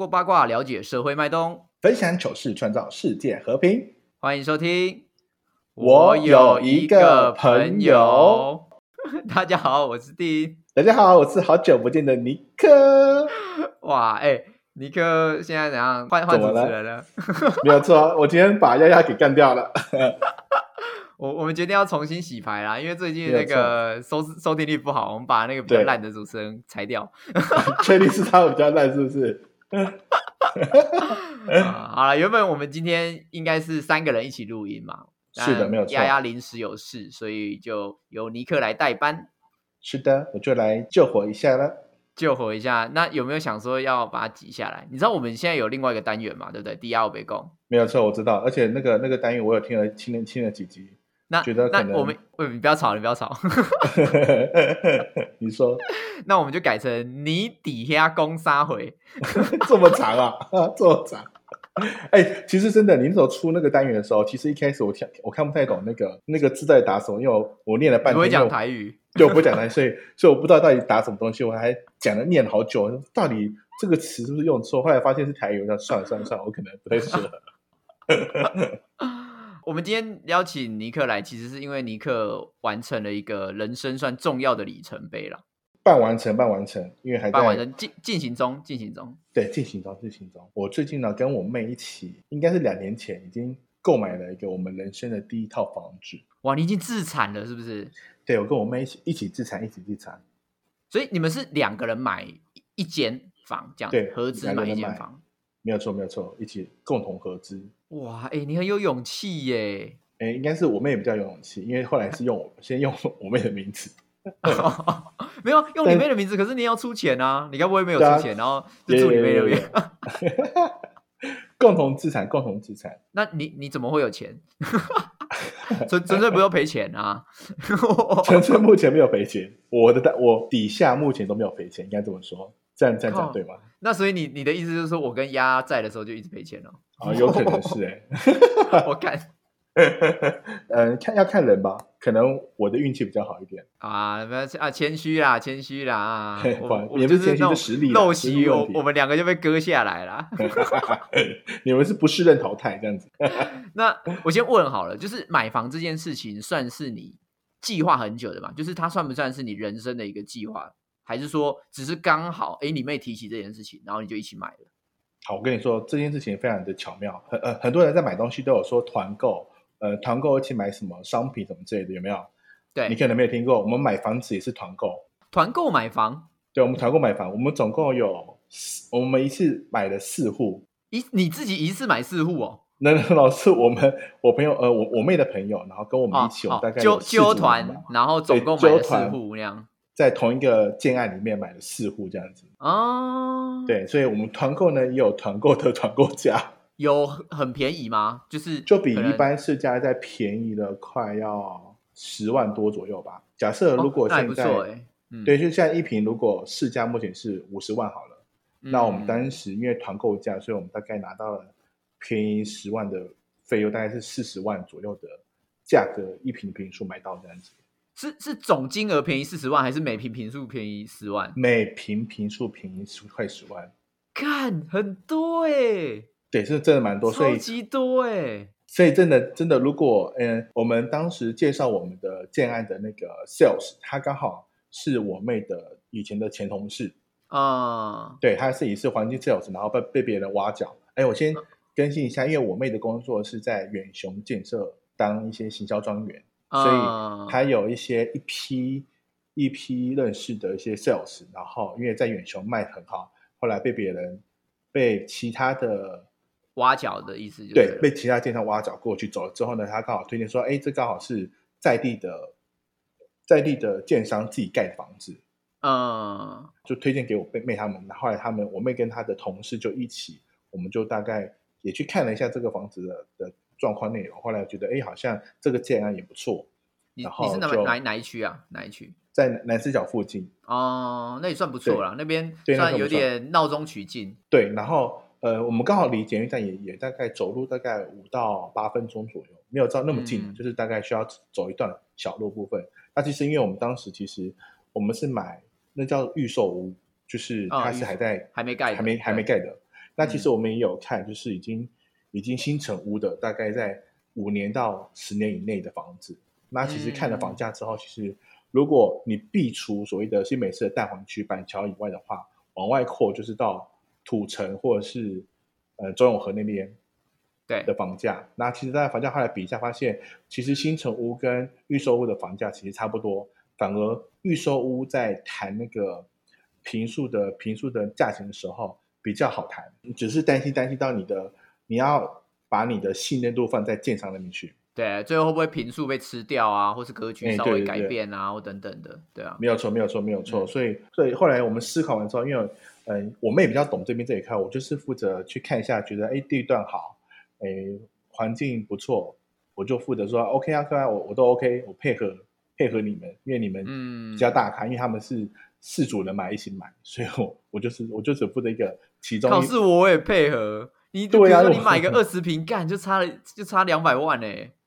透过八卦了解社会脉动，分享糗事，创造世界和平。欢迎收听。我有一个朋友，大家好，我是第一。大家好，我是好久不见的尼克。哇，哎，尼克现在怎样？换换主持人了？没有错，我今天把丫丫给干掉了。我我们决定要重新洗牌啦，因为最近那个收收听率不好，我们把那个比较烂的主持人裁掉。确定是他比较烂，是不是？好了，原本我们今天应该是三个人一起录音嘛。是的，没有错。丫丫临时有事，所以就由尼克来代班。是的，我就来救火一下了。救火一下，那有没有想说要把它挤下来？你知道我们现在有另外一个单元嘛？对不对？第二被供。没有错，我知道。而且那个那个单元我有听了听了听了几集。那觉得那我们，你不要吵，你不要吵。你说，那我们就改成你底下攻杀回，这么长啊，这么长。哎，其实真的，你那时候出那个单元的时候，其实一开始我听我看不太懂那个那个字在打什么，因为我我念了半天，不会讲台语，对，我不讲台语，所以所以我不知道到底打什么东西，我还讲了念好久，到底这个词是不是用错？后来发现是台语，那算了算了算了，我可能不太适合。我们今天邀请尼克来，其实是因为尼克完成了一个人生算重要的里程碑了。半完成，半完成，因为还半完成进进行中，进行中。对，进行中，进行中。我最近呢，跟我妹一起，应该是两年前，已经购买了一个我们人生的第一套房子。哇，你已经自产了，是不是？对，我跟我妹一起一起自产，一起自产。所以你们是两个人买一间房，这样对，合资买一间房。没有错，没有错，一起共同合资。哇，哎，你很有勇气耶！哎，应该是我妹比较有勇气，因为后来是用我先用我妹的名字，没有用你妹的名字，可是你要出钱啊！你该不会没有出钱，然后就住你妹那边？共同资产，共同资产。那你你怎么会有钱？纯 纯粹不用赔钱啊！纯粹目前没有赔钱，我的我底下目前都没有赔钱，应该这么说。这样这样讲对吗？那所以你你的意思就是说我跟鸭在的时候就一直赔钱了？啊，有可能是 哎，我看，嗯，看要看人吧，可能我的运气比较好一点啊，不要啊，谦虚啦，谦虚啦啊，也不是谦虚是实力，陋习我我们两个就被割下来了，你们是不适任淘汰这样子。那我先问好了，就是买房这件事情算是你计划很久的嘛？就是它算不算是你人生的一个计划？还是说，只是刚好，哎，你妹提起这件事情，然后你就一起买了。好，我跟你说，这件事情非常的巧妙。很呃，很多人在买东西都有说团购，呃，团购一起买什么商品什么之类的，有没有？对，你可能没有听过。我们买房子也是团购，团购买房。对，我们团购买房，我们总共有，我们一次买了四户。一你自己一次买四户哦？那老师，我们我朋友呃，我我妹的朋友，然后跟我们一起，我们大概揪揪团，然后总共买了四户那样。在同一个建案里面买了四户这样子哦，对，所以我们团购呢也有团购的团购价，有很便宜吗？就是就比一般市价再便宜了快要十万多左右吧。假设如果现在对，就现在一平如果市价目前是五十万好了，那我们当时因为团购价，所以我们大概拿到了便宜十万的费用，大概是四十万左右的价格一平平数买到这样子。是是总金额便宜四十万，还是每平平数便宜十万？每平平数便宜十快十万，看很多哎，对，是真的蛮多，超级多哎，所以真的真的，如果嗯，我们当时介绍我们的建案的那个 sales，他刚好是我妹的以前的前同事啊，对，他是也是环境 sales，然后被被别人挖角。哎，我先更新一下，因为我妹的工作是在远雄建设当一些行销专员。所以他有一些一批一批认识的一些 sales，然后因为在远雄卖很好，后来被别人被其他的挖角的意思，对，被其他电商挖角过去走了之后呢，他刚好推荐说，哎，这刚好是在地的在地的建商自己盖的房子，嗯，就推荐给我妹妹他们。后来他们我妹跟她的同事就一起，我们就大概也去看了一下这个房子的的。状况内容，后来觉得哎，好像这个建安也不错。你你是哪哪哪一区啊？哪一区？在南四角附近哦，那也算不错了。那边算有点闹中取静。对，然后呃，我们刚好离捷运站也也大概走路大概五到八分钟左右，没有到那么近，就是大概需要走一段小路部分。那其实因为我们当时其实我们是买那叫预售屋，就是它是还在还没盖，还没还没盖的。那其实我们也有看，就是已经已经新成屋的，大概在五年到十年以内的房子。那其实看了房价之后，其实如果你避除所谓的新美式的蛋黄区板桥以外的话，往外扩就是到土城或者是呃中永和那边。对的房价，那其实，大家房价后来比一下，发现其实新城屋跟预售屋的房价其实差不多，反而预售屋在谈那个平数的平数的价钱的时候比较好谈，只是担心担心到你的你要把你的信任度放在建商那边去，对，最后会不会平数被吃掉啊，或是格局稍微改变啊，或等等的，对啊，没有错，没有错，没有错，所以所以后来我们思考完之后，因为嗯，我们也比较懂这边这一块，我就是负责去看一下，觉得哎地段好。哎，环境不错，我就负责说 OK 啊，啊，我我都 OK，我配合配合你们，因为你们比较大咖，因为他们是四组人买一起买，所以我我就是我就只负责一个其中。考试我也配合，你对啊，你买个二十瓶干就差了就差两百万呢，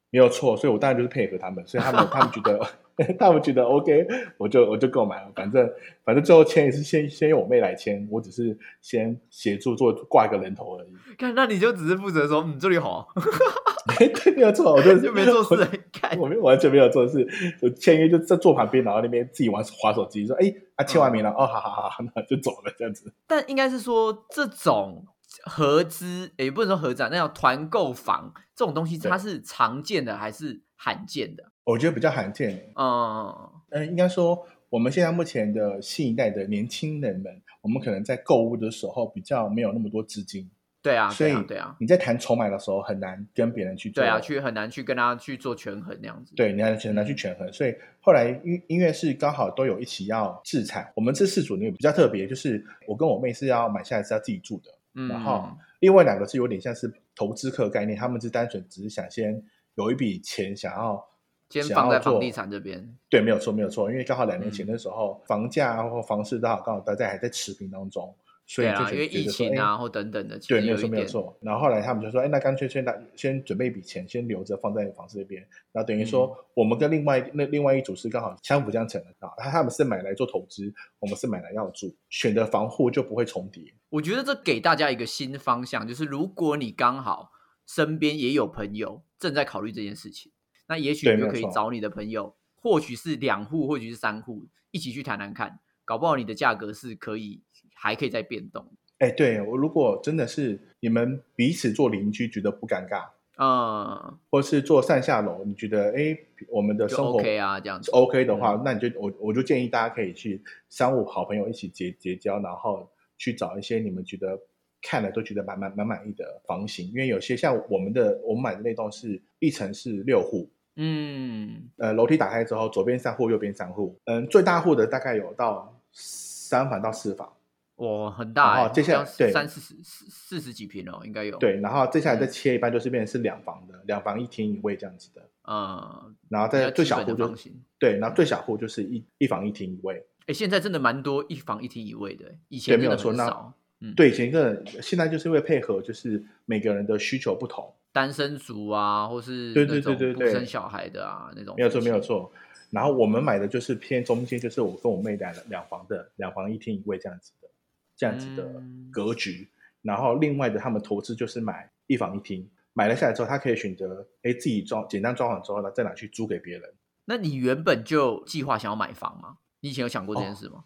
没有错，所以我当然就是配合他们，所以他们他们觉得。他们觉得 OK，我就我就购买了。反正反正最后签也是先先用我妹来签，我只是先协助做挂一个人头而已。看，那你就只是负责说，嗯，这里好。对，没有错，我就 就没做事。看，我们完全没有做事，就签约就在坐旁边，然后那边自己玩滑手机，说，哎，啊，签完名了，哦，好好好，那就走了这样子。但应该是说这种。合资也不能说合资啊，那叫团购房这种东西，它是常见的还是罕见的？我觉得比较罕见。嗯嗯，应该说我们现在目前的新一代的年轻人们，我们可能在购物的时候比较没有那么多资金。对啊，所以对啊，你在谈筹码的时候很难跟别人去做。对啊，去很难去跟他去做权衡那样子。对，你很难去权衡。所以后来因因为是刚好都有一起要自产，我们这四组里面比较特别，就是我跟我妹是要买下来是要自己住的。然后另外两个是有点像是投资客概念，他们是单纯只是想先有一笔钱，想要先放在房地产这边。对，没有错，没有错，因为刚好两年前的时候，房价或房市都好，刚好大家还在持平当中。所以就因为疫情啊，或等等的，对，没有错，没有错。然后后来他们就说：“哎，那干脆先拿，先准备一笔钱，先留着放在房子那边。然后等于说，我们跟另外那另外一组是刚好相辅相成的啊。他他们是买来做投资，我们是买来要住，选的房户就不会重叠。我觉得这给大家一个新方向，就是如果你刚好身边也有朋友正在考虑这件事情，那也许你就可以找你的朋友，或许是两户，或许是三户，一起去谈谈看，搞不好你的价格是可以。还可以再变动，哎，对我如果真的是你们彼此做邻居，觉得不尴尬啊，或是做上下楼，你觉得哎，我们的生活 OK 啊，这样子 OK 的话，那你就我我就建议大家可以去三五好朋友一起结结交，然后去找一些你们觉得看了都觉得蛮蛮蛮满意的房型，因为有些像我们的我们买的那栋是一层是六户，嗯，呃，楼梯打开之后，左边三户，右边三户，嗯，最大户的大概有到三房到四房。哇，很大！然后接下来对三四十四四十几平哦，应该有。对，然后接下来再切，一半就是变成是两房的，两房一厅一卫这样子的。嗯，然后在最小户就对，然后最小户就是一一房一厅一卫。哎，现在真的蛮多一房一厅一卫的，以前没有说那。嗯，对，以前个现在就是为配合，就是每个人的需求不同，单身族啊，或是对对对对对生小孩的啊那种。没有错，没有错。然后我们买的就是偏中间，就是我跟我妹两两房的，两房一厅一卫这样子的。这样子的格局，然后另外的他们投资就是买一房一厅，买了下来之后，他可以选择哎自己装简单装好之后呢，再拿去租给别人。那你原本就计划想要买房吗？你以前有想过这件事吗？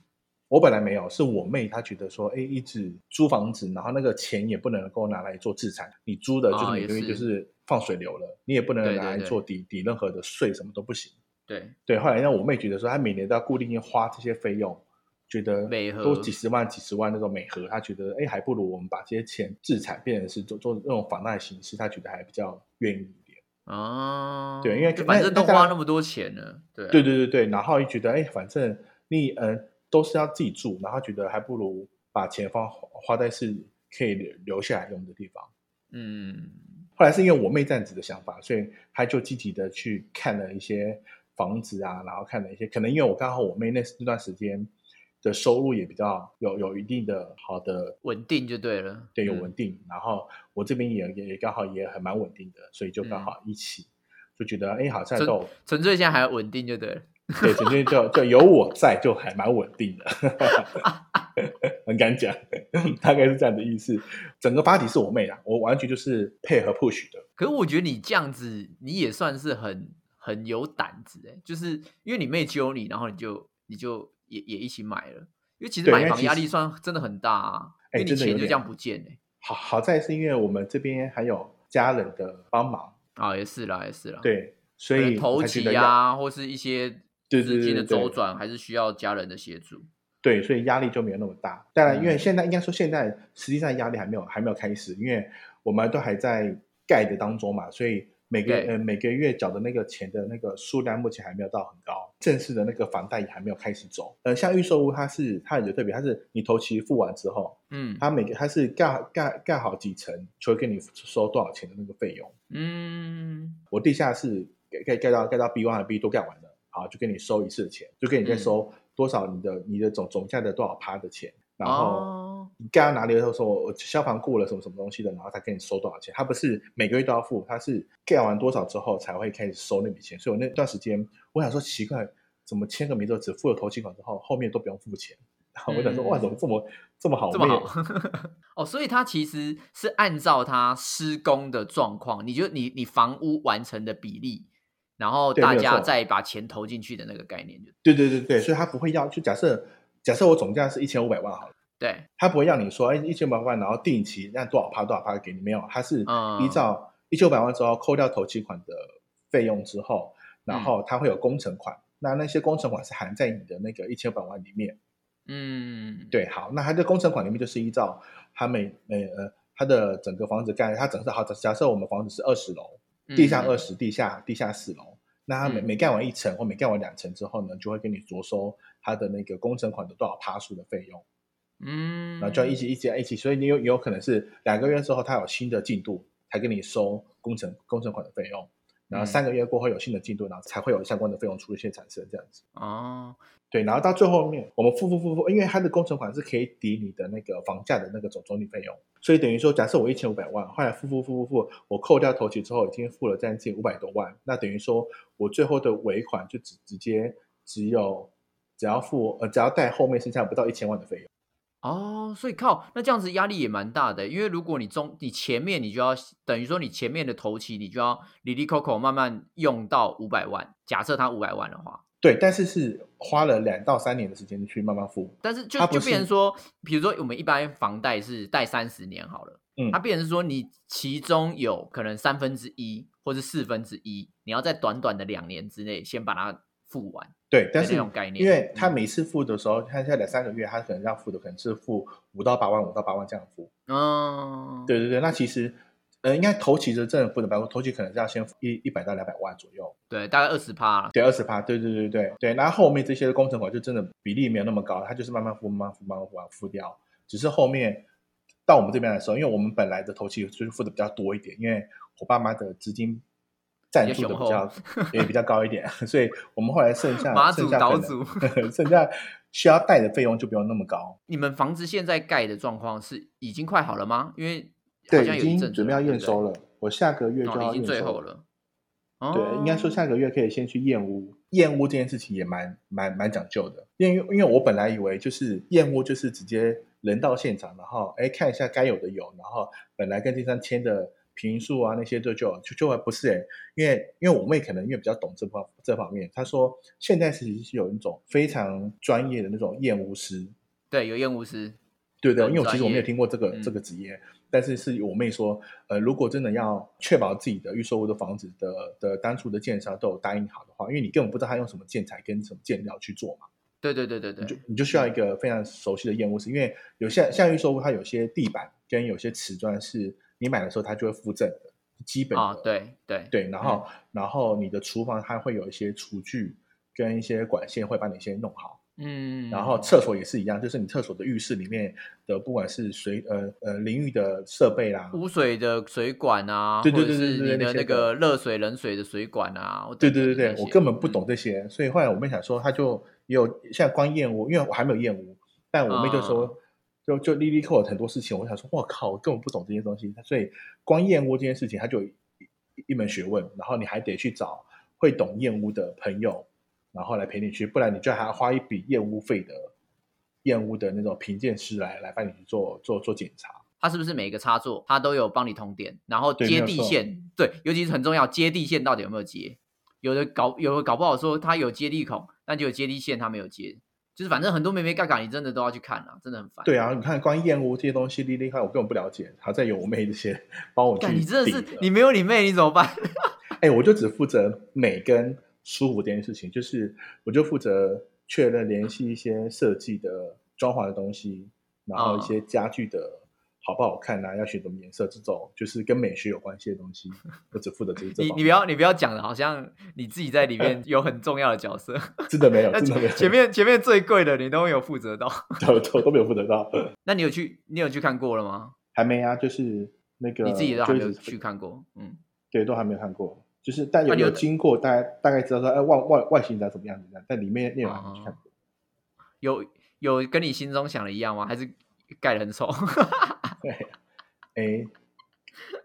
我本来没有，是我妹她觉得说，哎，一直租房子，然后那个钱也不能够拿来做资产，你租的就是每个月就是放水流了，你也不能拿来做抵抵任何的税，什么都不行。对对，后来让我妹觉得说，她每年都要固定花这些费用。觉得都几十万、几十万那种美盒，他觉得哎，还不如我们把这些钱制裁，变成是做做那种房贷形式，他觉得还比较愿意一点哦。对，因为反正都花那么多钱了，对对对对对。然后又觉得哎，反正你嗯都是要自己住，然后觉得还不如把钱放花在是可以留下来用的地方。嗯。后来是因为我妹这样子的想法，所以他就积极的去看了一些房子啊，然后看了一些，可能因为我刚好我妹那那段时间。的收入也比较有有一定的好的稳定就对了，对，有稳定。然后我这边也也刚好也很蛮稳定的，所以就刚好一起就觉得哎，好像都纯粹现在还稳定就对了，对，纯粹就就有我在就还蛮稳定的。很敢讲，大概是这样的意思。整个发体是我妹啊，我完全就是配合 push 的。可是我觉得你这样子，你也算是很很有胆子哎，就是因为你妹揪你，然后你就你就也也一起买了。因为其实买房压力算真的很大啊，因为你钱就这样不见哎。好好在是因为我们这边还有家人的帮忙啊，也是啦，也是啦。对，所以投机呀，或是一些资金的周转，还是需要家人的协助。对，所以压力就没有那么大。当然，因为现在应该说现在实际上压力还没有还没有开始，因为我们都还在盖的当中嘛，所以。每个呃每个月缴的那个钱的那个数量目前还没有到很高，正式的那个房贷也还没有开始走。呃，像预售屋，它是它有特别，它是你头期付完之后，嗯，它每个它是盖盖盖好几层，就会给你收多少钱的那个费用。嗯，我地下室盖盖盖到盖到 B one 和 B 都盖完了，好，就给你收一次的钱，就给你再收多少你的你的总总价的多少趴的钱。然后你盖到哪里的时候说消防过了什么什么东西的，然后他给你收多少钱？他不是每个月都要付，他是盖完多少之后才会开始收那笔钱。所以我那段时间我想说奇怪，怎么签个名之后只付了头期款之后，后面都不用付钱？然后我想说哇，怎么这么这么好？这么好 哦！所以他其实是按照他施工的状况，你就你你房屋完成的比例，然后大家再把钱投进去的那个概念，就对对对对，所以他不会要就假设。假设我总价是一千五百万好了，对，他不会让你说，哎，一千五百万，然后定期让多少趴多少趴给你，没有，他是依照一千五百万之后扣掉头期款的费用之后，然后他会有工程款，那那些工程款是含在你的那个一千五百万里面。嗯，对，好，那他的工程款里面就是依照他每每呃他的整个房子盖，他整个好，假设我们房子是二十楼，地上二十，地下地下四楼。那他每每盖完一层或每盖完两层之后呢，就会给你着收他的那个工程款的多少趴数的费用，嗯，然后就一起一起一起，所以你有有可能是两个月之后他有新的进度才给你收工程工程款的费用，然后三个月过后有新的进度，然后才会有相关的费用出现产生这样子。哦。对，然后到最后面，我们付付付付，因为它的工程款是可以抵你的那个房价的那个总总体费用，所以等于说，假设我一千五百万，后来付付付付付，我扣掉头期之后，已经付了将近五百多万，那等于说我最后的尾款就只直接只有只要付呃只要贷后面剩下不到一千万的费用。哦，所以靠，那这样子压力也蛮大的，因为如果你中你前面你就要等于说你前面的头期你就要里里扣扣慢慢用到五百万，假设它五百万的话。对，但是是花了两到三年的时间去慢慢付。但是就就变成说，比如说我们一般房贷是贷三十年好了，嗯，它变成是说你其中有可能三分之一或是四分之一，你要在短短的两年之内先把它付完。对，但是那种概念，因为他每次付的时候，他现在两三个月，他可能要付的可能是付五到八万，五到八万这样付。哦，对对对，那其实。呃，应该头期的真的不能包括，头期可能是要先付一一百到两百万左右，对，大概二十趴，对，二十趴，对对对对对，然后后面这些工程款就真的比例没有那么高，它就是慢慢付，慢慢付，慢慢付，慢慢付掉。只是后面到我们这边的时候，因为我们本来的头期就是付的比较多一点，因为我爸妈的资金赞助的比较 也比较高一点，所以我们后来剩下马祖岛主 剩下需要贷的费用就不用那么高。你们房子现在盖的状况是已经快好了吗？因为对，已经准备要验收了。我下个月就要验收了。对，应该说下个月可以先去验屋。验屋这件事情也蛮蛮蛮讲究的，因为因为我本来以为就是验屋就是直接人到现场，然后哎看一下该有的有，然后本来跟第三签的平数啊那些就就就就不是哎，因为因为我妹可能因为比较懂这方这方面，她说现在其实是有一种非常专业的那种验屋师。对，有验屋师。对对，因为我其实我没有听过这个这个职业。但是是我妹说，呃，如果真的要确保自己的预售屋的房子的的当初的建商都有答应好的话，因为你根本不知道他用什么建材跟什么建料去做嘛。对对对对对，你就你就需要一个非常熟悉的验屋师，因为有些像预售屋，它有些地板跟有些瓷砖是你买的时候它就会附赠的，基本的。对对对，然后然后你的厨房它会有一些厨具跟一些管线会帮你先弄好。嗯，然后厕所也是一样，就是你厕所的浴室里面的，不管是水呃呃淋浴的设备啦，污水的水管啊，对对对对对，你的那个热水冷水的水管啊，对对对对，我根本不懂这些，所以后来我妹想说，她就有现在光验屋，因为我还没有验屋，但我妹就说，就就莉莉扣很多事情，我想说，我靠，我根本不懂这些东西，所以光燕窝这件事情，它就一门学问，然后你还得去找会懂燕屋的朋友。然后来陪你去，不然你就还要花一笔验屋费的燕屋的那种评鉴师来来帮你去做做做检查。它是不是每个插座它都有帮你通电，然后接地线？对，尤其是很重要，接地线到底有没有接？有的搞有的搞不好说它有接地孔，但就有接地线它没有接，就是反正很多妹妹嘎嘎，你真的都要去看啊，真的很烦。对啊，你看关于燕窝这些东西，厉厉害，我根本不了解。还在有我妹这些帮我去。你真的是你没有你妹你怎么办？哎，我就只负责美跟舒服这件事情，就是我就负责确认联系一些设计的装潢的东西，然后一些家具的。好不好看啊？要选什么颜色？这种就是跟美学有关系的东西，我只负责这一。你你不要你不要讲的，好像你自己在里面 有很重要的角色。真的没有，真的没有。前面前面最贵的你都没有负责到，都都都没有负责到。那你有去你有去看过了吗？还没啊，就是那个你自己都还没有去看过。嗯，对，都还没有看过。就是但有有经过，大概大概知道说，哎，外外外形长什么样子？但里面内容还没去看过。有有跟你心中想的一样吗？还是盖的很丑？对，哎，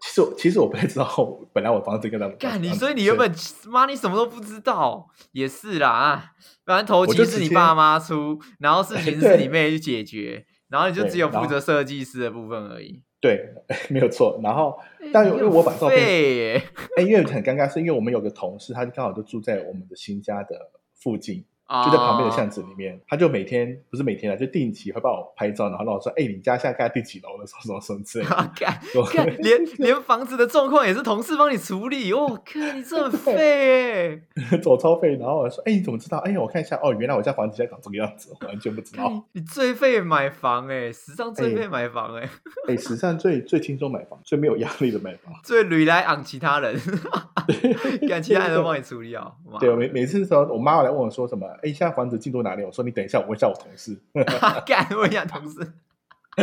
其实我其实我不太知道，本来我房子跟他们干你，所以你原本妈你什么都不知道，也是啦啊，反正头期是你爸妈出，然后事情是你妹去解决，然后你就只有负责设计师的部分而已。对，没有错。然后，但因为我把照片，哎，因为很尴尬，是因为我们有个同事，他刚好就住在我们的新家的附近。就在旁边的巷子里面，他就每天不是每天啊，就定期会帮我拍照，然后让我说：“哎，你家现在盖第几楼了？什么什么什么之类的。”看，连连房子的状况也是同事帮你处理。我靠，你这么废哎！走超废。然后我说：“哎，你怎么知道？哎呀，我看一下哦，原来我家房子现在长这个样子，完全不知道。”你最废买房哎，史上最废买房哎，哎，史上最最轻松买房，最没有压力的买房，最屡来昂其他人，看其他人都帮你处理哦。对，每每次的时候，我妈来问我说什么？哎，现在房子进度哪里？我说你等一下，我问一下我同事。干，问一下同事。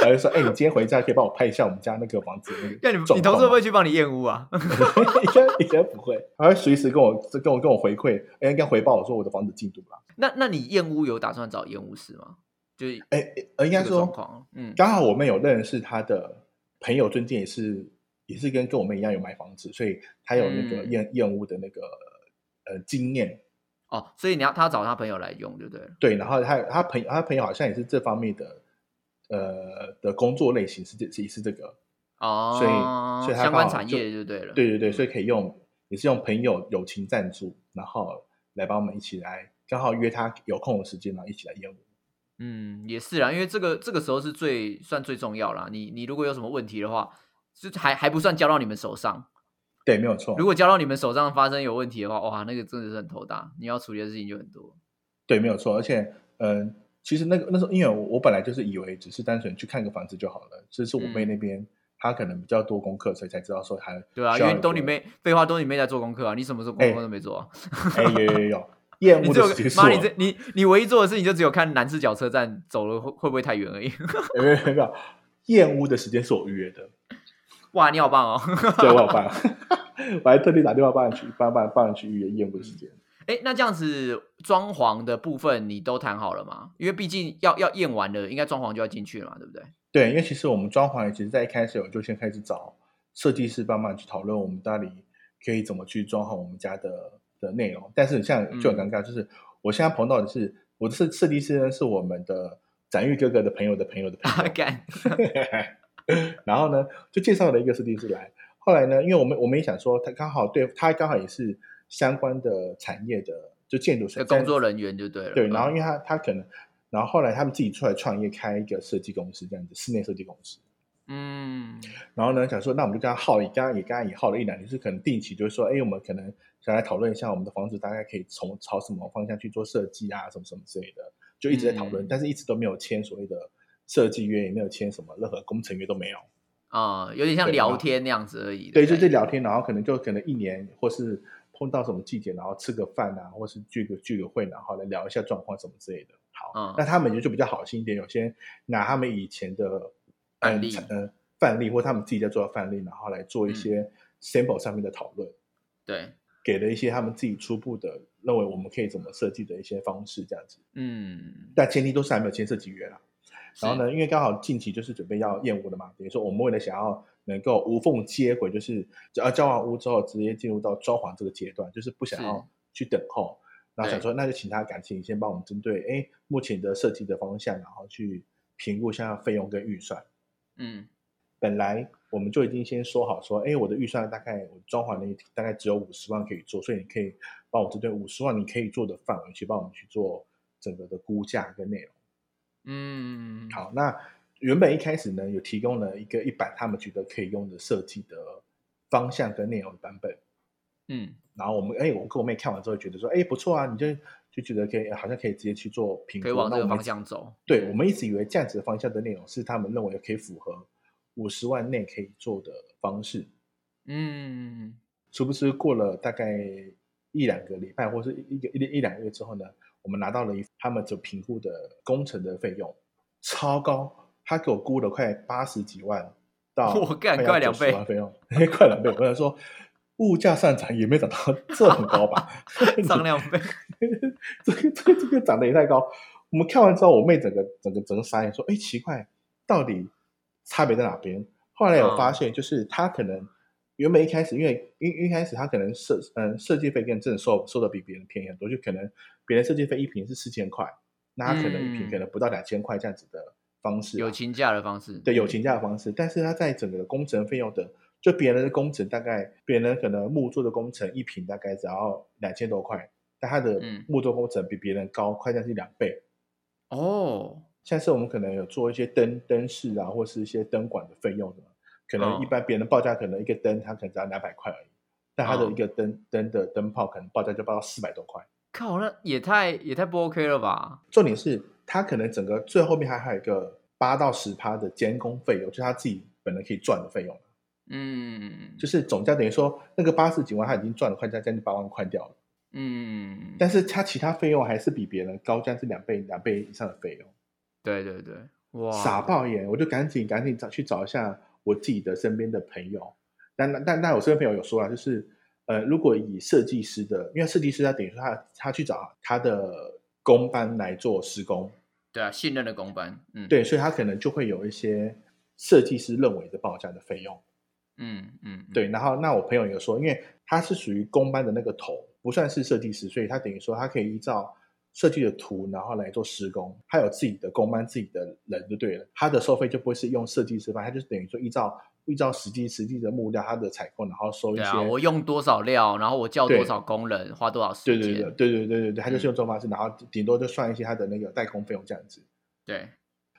然后就说：“哎，你今天回家可以帮我拍一下我们家那个房子。”那你你同事会不会 去帮你验屋啊？应该应该不会，他会随时跟我跟我跟我回馈，哎应该回报我说我的房子进度了。那那你验屋有打算找验屋师吗？就是哎，应该说，嗯，刚好我们有认识他的朋友，最近也是也是跟跟我们一样有买房子，所以他有那个验验屋的那个呃经验。哦，所以你要他找他朋友来用，对不对？对，然后他他朋友他朋友好像也是这方面的，呃的工作类型是这也是这个哦，所以所以相关产业就对了，对对对，所以可以用也是用朋友友情赞助，然后来帮我们一起来，刚好约他有空的时间，然后一起来验屋。嗯，也是啦，因为这个这个时候是最算最重要啦。你你如果有什么问题的话，就还还不算交到你们手上。对，没有错。如果交到你们手上发生有问题的话，哇，那个真的是很头大，你要处理的事情就很多。对，没有错。而且，嗯，其实那个那时候，因为我我本来就是以为只是单纯去看个房子就好了，这是我妹那边她可能比较多功课，所以才知道说还对啊，因为都你妹废话，都你妹在做功课啊，你什么时候功课都没做啊？哎，有有有，厌 恶的妈，你这你你唯一做的事情就只有看南四角车站走了会会不会太远而已。没有没有，厌恶的时间是我预约的。哇，你好棒哦！对，我好棒。我还特地打电话帮你去帮帮帮人去预约验屋时间。哎，那这样子装潢的部分你都谈好了吗？因为毕竟要要验完了，应该装潢就要进去了嘛，对不对？对，因为其实我们装潢，其实在一开始我就先开始找设计师帮忙去讨论我们到底可以怎么去装潢我们家的的内容。但是像就很尴尬，就是我现在碰到的是我的设设计师呢，是我们的展玉哥哥的朋友的朋友的朋友。然后呢，就介绍了一个设计师来。后来呢，因为我们我们也想说，他刚好对他刚好也是相关的产业的，就建筑的工作人员就对了。对，然后因为他他可能，然后后来他们自己出来创业，开一个设计公司，这样子室内设计公司。嗯。然后呢，想说那我们就跟他耗，刚刚也刚刚也耗了一两年，是可能定期就是说，哎，我们可能想来讨论一下我们的房子大概可以从朝什么方向去做设计啊，什么什么之类的，就一直在讨论，但是一直都没有签所谓的设计约，也没有签什么任何工程约都没有。啊，有点像聊天那样子而已。对，就是聊天，然后可能就可能一年，或是碰到什么季节，然后吃个饭啊，或是聚个聚个会，然后来聊一下状况什么之类的。好，那他们也就比较好心一点，有些拿他们以前的案例，嗯，范例或他们自己在做的范例，然后来做一些 sample 上面的讨论。对，给了一些他们自己初步的认为我们可以怎么设计的一些方式，这样子。嗯，但前提都是还没有签设计约啦。然后呢，因为刚好近期就是准备要验屋的嘛，等于说我们为了想要能够无缝接轨，就是交交完屋之后直接进入到装潢这个阶段，就是不想要去等候。然后想说那就请他感情先帮我们针对哎目前的设计的方向，然后去评估一下费用跟预算。嗯，本来我们就已经先说好说，哎，我的预算大概我装潢那大概只有五十万可以做，所以你可以帮我针对五十万你可以做的范围去帮我们去做整个的估价跟内容。嗯，好，那原本一开始呢有提供了一个一版他们觉得可以用的设计的方向跟内容的版本。嗯，然后我们哎，我跟我妹看完之后觉得说，哎，不错啊，你就就觉得可以，好像可以直接去做评估，可以往那个方向走。对，我们一直以为这样子的方向的内容是他们认为可以符合五十万内可以做的方式。嗯，殊不知过了大概一两个礼拜，或是一个一一两个月之后呢，我们拿到了一他们就评估的工程的费用超高，他给我估了快八十几万到 我干快两倍费用，快两倍。我想说。物价上涨也没涨到这很高吧？涨两倍，这个这个这个涨得也太高。我们看完之后，我妹整个整个整个傻眼，说：“哎，奇怪，到底差别在哪边？”后来我发现，就是他可能原本一开始，因为一一开始他可能设嗯设计费跟真的收收的比别人便宜很多，就可能别人设计费一瓶是四千块，那他可能一瓶可能不到两千块这样子的方式，友情价的方式，对，友情价的方式，但是他在整个的工程费用的。就别人的工程大概，别人可能木做的工程一瓶大概只要两千多块，但他的木做工程比别人高快将近两倍。哦，像是我们可能有做一些灯灯饰啊，或是一些灯管的费用的，可能一般别人报价可能一个灯它可能只要两百块而已，但它的一个灯灯的灯泡可能报价就报到四百多块。靠，那也太也太不 OK 了吧？重点是他可能整个最后面还还有一个八到十趴的监工费用，就是他自己本人可以赚的费用。嗯，就是总价等于说那个八十几万他已经赚了快将将近八万块掉了。嗯，但是他其他费用还是比别人高将近两倍两倍以上的费用。对对对，哇，傻爆眼！我就赶紧赶紧找去找一下我自己的身边的朋友。但但但我身边朋友有说啊，就是呃，如果以设计师的，因为设计师他等于说他他去找他的工班来做施工。对啊，信任的工班。嗯，对，所以他可能就会有一些设计师认为的报价的费用。嗯嗯，对，然后那我朋友有说，因为他是属于工班的那个头，不算是设计师，所以他等于说他可以依照设计的图，然后来做施工。他有自己的工班，自己的人就对了。他的收费就不会是用设计师班，他就是等于说依照依照实际实际的木料，他的采购，然后收一些。我用多少料，然后我叫多少工人，花多少时间？对对对对对对对对，他就是用这种方式，然后顶多就算一些他的那个代工费用这样子。对，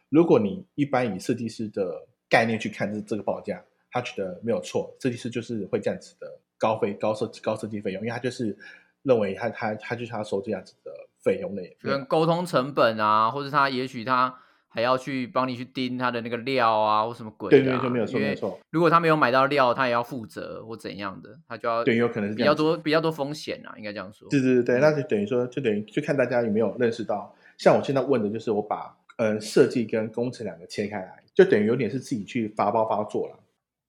如果你一般以设计师的概念去看这这个报价。他觉得没有错，设计师就是会这样子的高费高设高设计费用，因为他就是认为他他他就是他收这样子的费用类，跟沟通成本啊，或者他也许他还要去帮你去盯他的那个料啊，或什么鬼对对，就没有错没有错。如果他没有买到料，他也要负责或怎样的，他就要对，有可能是比较多比较多风险啊，应该这样说。对对对对，那就等于说，就等于就看大家有没有认识到，像我现在问的就是我把呃设计跟工程两个切开来，就等于有点是自己去发包发做了。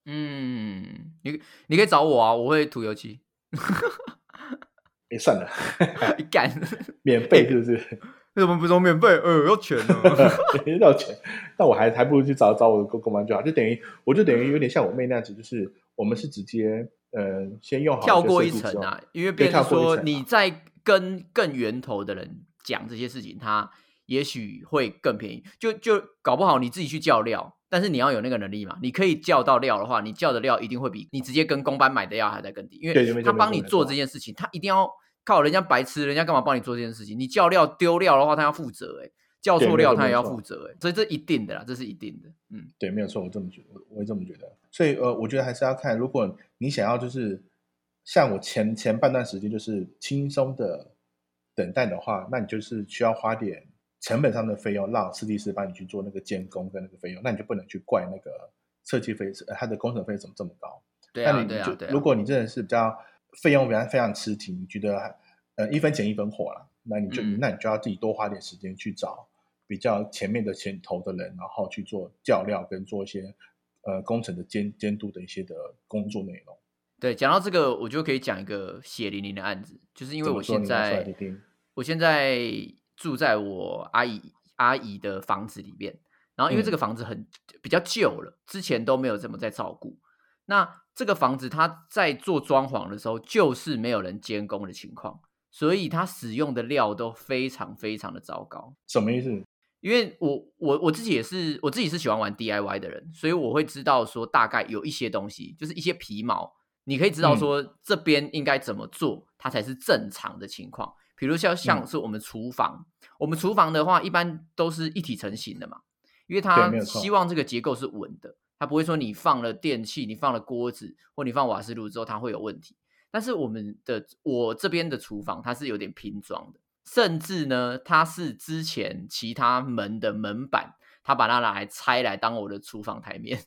嗯，你你可以找我啊，我会涂油漆。哎，算了，干，免费是不是？为什么不说免费？呃，要钱呢，要钱。那我还还不如去找找我的公公班就好，就等于我就等于有点像我妹那样子，就是我们是直接呃先用好跳过一层啊，因为别人说你在跟更源头的人讲这些事情，他也许会更便宜，就就搞不好你自己去叫料。但是你要有那个能力嘛？你可以叫到料的话，你叫的料一定会比你直接跟公班买的料还在更低，因为他帮你做这件事情，他一定要靠人家白痴，人家干嘛帮你做这件事情？你叫料丢料的话，他要负责，哎，叫错料他也要负责，哎，所以这一定的啦，这是一定的，嗯，对，没有错，我这么觉得，我也这么觉得。所以呃，我觉得还是要看，如果你想要就是像我前前半段时间就是轻松的等待的话，那你就是需要花点。成本上的费用让设计师帮你去做那个监工跟那个费用，那你就不能去怪那个设计费，呃，它的工程费怎么这么高？对啊，对啊，对如果你真的是比较费用比较非常吃紧，你觉得呃一分钱一分货了，那你就那你就要自己多花点时间去找比较前面的前头的人，然后去做教料跟做一些呃工程的监监督的一些的工作内容。对，讲到这个，我就可以讲一个血淋淋的案子，就是因为我现在我现在。住在我阿姨阿姨的房子里面，然后因为这个房子很比较旧了，之前都没有怎么在照顾。那这个房子它在做装潢的时候，就是没有人监工的情况，所以它使用的料都非常非常的糟糕。什么意思？因为我我我自己也是我自己是喜欢玩 DIY 的人，所以我会知道说大概有一些东西，就是一些皮毛，你可以知道说这边应该怎么做，它才是正常的情况。比如像像是我们厨房，我们厨房的话，一般都是一体成型的嘛，因为它希望这个结构是稳的，它不会说你放了电器，你放了锅子或你放瓦斯炉之后它会有问题。但是我们的我这边的厨房它是有点拼装的。甚至呢，它是之前其他门的门板，它把它拿来拆来当我的厨房台面。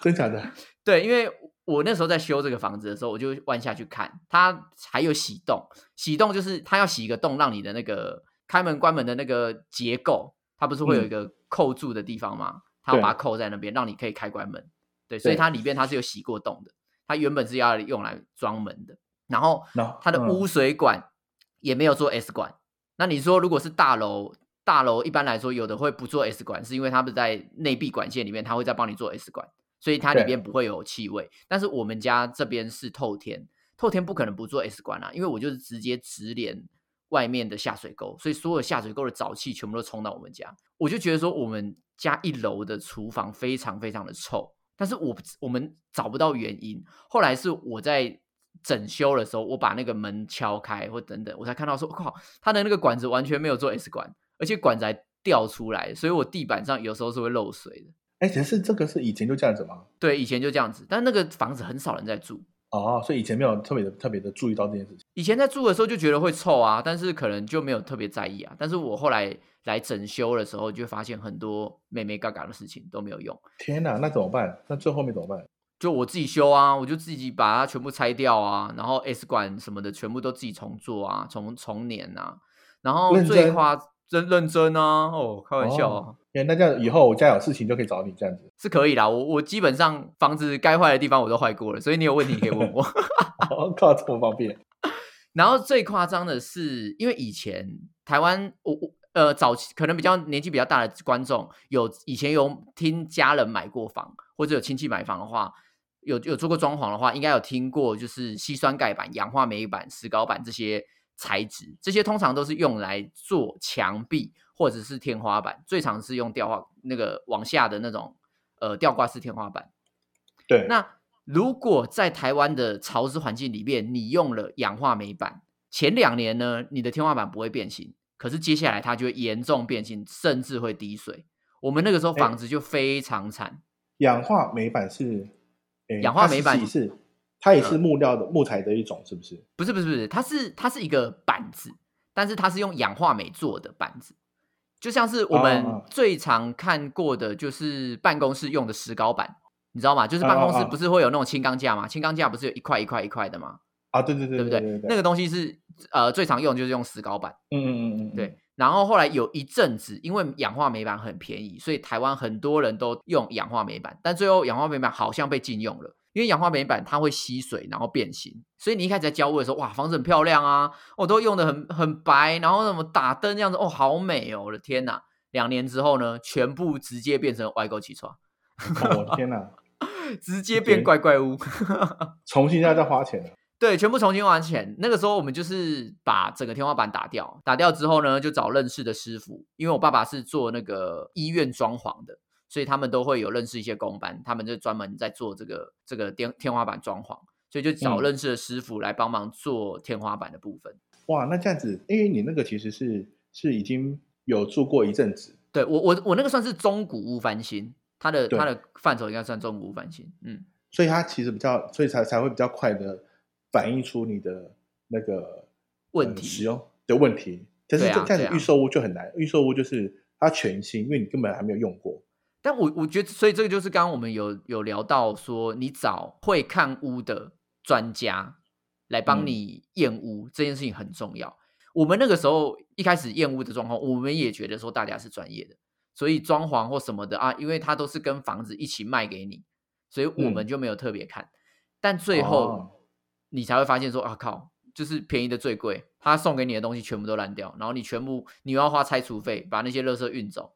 真假的？对，因为我那时候在修这个房子的时候，我就弯下去看，它还有洗洞。洗洞就是它要洗一个洞，让你的那个开门关门的那个结构，它不是会有一个扣住的地方吗？它要把它扣在那边，让你可以开关门。对，所以它里边它是有洗过洞的。它原本是要用来装门的，然后它的污水管。也没有做 S 管，那你说如果是大楼，大楼一般来说有的会不做 S 管，是因为他们在内壁管线里面，他会再帮你做 S 管，所以它里边不会有气味。但是我们家这边是透天，透天不可能不做 S 管啊，因为我就是直接直连外面的下水沟，所以所有下水沟的沼气全部都冲到我们家。我就觉得说我们家一楼的厨房非常非常的臭，但是我我们找不到原因。后来是我在。整修的时候，我把那个门敲开或等等，我才看到说，我靠，它的那个管子完全没有做 S 管，而且管子还掉出来，所以我地板上有时候是会漏水的。哎，可是这个是以前就这样子吗？对，以前就这样子，但那个房子很少人在住哦，所以以前没有特别的特别的注意到这件事情。以前在住的时候就觉得会臭啊，但是可能就没有特别在意啊。但是我后来来整修的时候，就发现很多妹妹嘎嘎的事情都没有用。天哪，那怎么办？那最后面怎么办？就我自己修啊，我就自己把它全部拆掉啊，然后 S 管什么的全部都自己重做啊，重重粘啊，然后最夸真认真啊，哦，开玩笑啊，哎，那这样以后我家有事情就可以找你这样子，是可以啦，我我基本上房子该坏的地方我都坏过了，所以你有问题可以问我。我 靠，这么方便。然后最夸张的是，因为以前台湾我我呃早期可能比较年纪比较大的观众有以前有听家人买过房，或者有亲戚买房的话。有有做过装潢的话，应该有听过，就是硒酸钙板、氧化镁板、石膏板这些材质，这些通常都是用来做墙壁或者是天花板，最常是用吊挂那个往下的那种呃吊挂式天花板。对，那如果在台湾的潮湿环境里面，你用了氧化镁板，前两年呢，你的天花板不会变形，可是接下来它就会严重变形，甚至会滴水。我们那个时候房子就非常惨。氧化镁板是。氧化镁板是，它也是木料的木材的一种，是不是？不是不是不是，它是它是一个板子，但是它是用氧化镁做的板子，就像是我们最常看过的就是办公室用的石膏板，你知道吗？就是办公室不是会有那种轻钢架吗？轻钢架不是有一块一块一块的吗？啊，对对对，对不对？那个东西是呃最常用就是用石膏板，嗯嗯嗯嗯，对。然后后来有一阵子，因为氧化镁板很便宜，所以台湾很多人都用氧化镁板，但最后氧化镁板好像被禁用了。因为氧化镁板它会吸水，然后变形，所以你一开始在交屋的时候，哇，房子很漂亮啊，我都用的很很白，然后什么打灯这样子，哦，好美哦，我的天哪！两年之后呢，全部直接变成歪沟起床，我的天哪，直接变怪怪屋，重新再再花钱了。对，全部重新花钱。那个时候我们就是把整个天花板打掉，打掉之后呢，就找认识的师傅，因为我爸爸是做那个医院装潢的。所以他们都会有认识一些工班，他们就专门在做这个这个天天花板装潢，所以就找认识的师傅来帮忙做天花板的部分。哇，那这样子，因为你那个其实是是已经有住过一阵子。对我我我那个算是中古屋翻新，它的它的范畴应该算中古屋翻新。嗯，所以它其实比较，所以才才会比较快的反映出你的那个问题使用的问题。但是这样子预售屋就很难，预售屋就是它全新，因为你根本还没有用过。但我我觉得，所以这个就是刚刚我们有有聊到说，你找会看屋的专家来帮你验屋这件事情很重要。我们那个时候一开始验屋的状况，我们也觉得说大家是专业的，所以装潢或什么的啊，因为它都是跟房子一起卖给你，所以我们就没有特别看。但最后你才会发现说啊靠，就是便宜的最贵，他送给你的东西全部都烂掉，然后你全部你又要花拆除费把那些垃圾运走。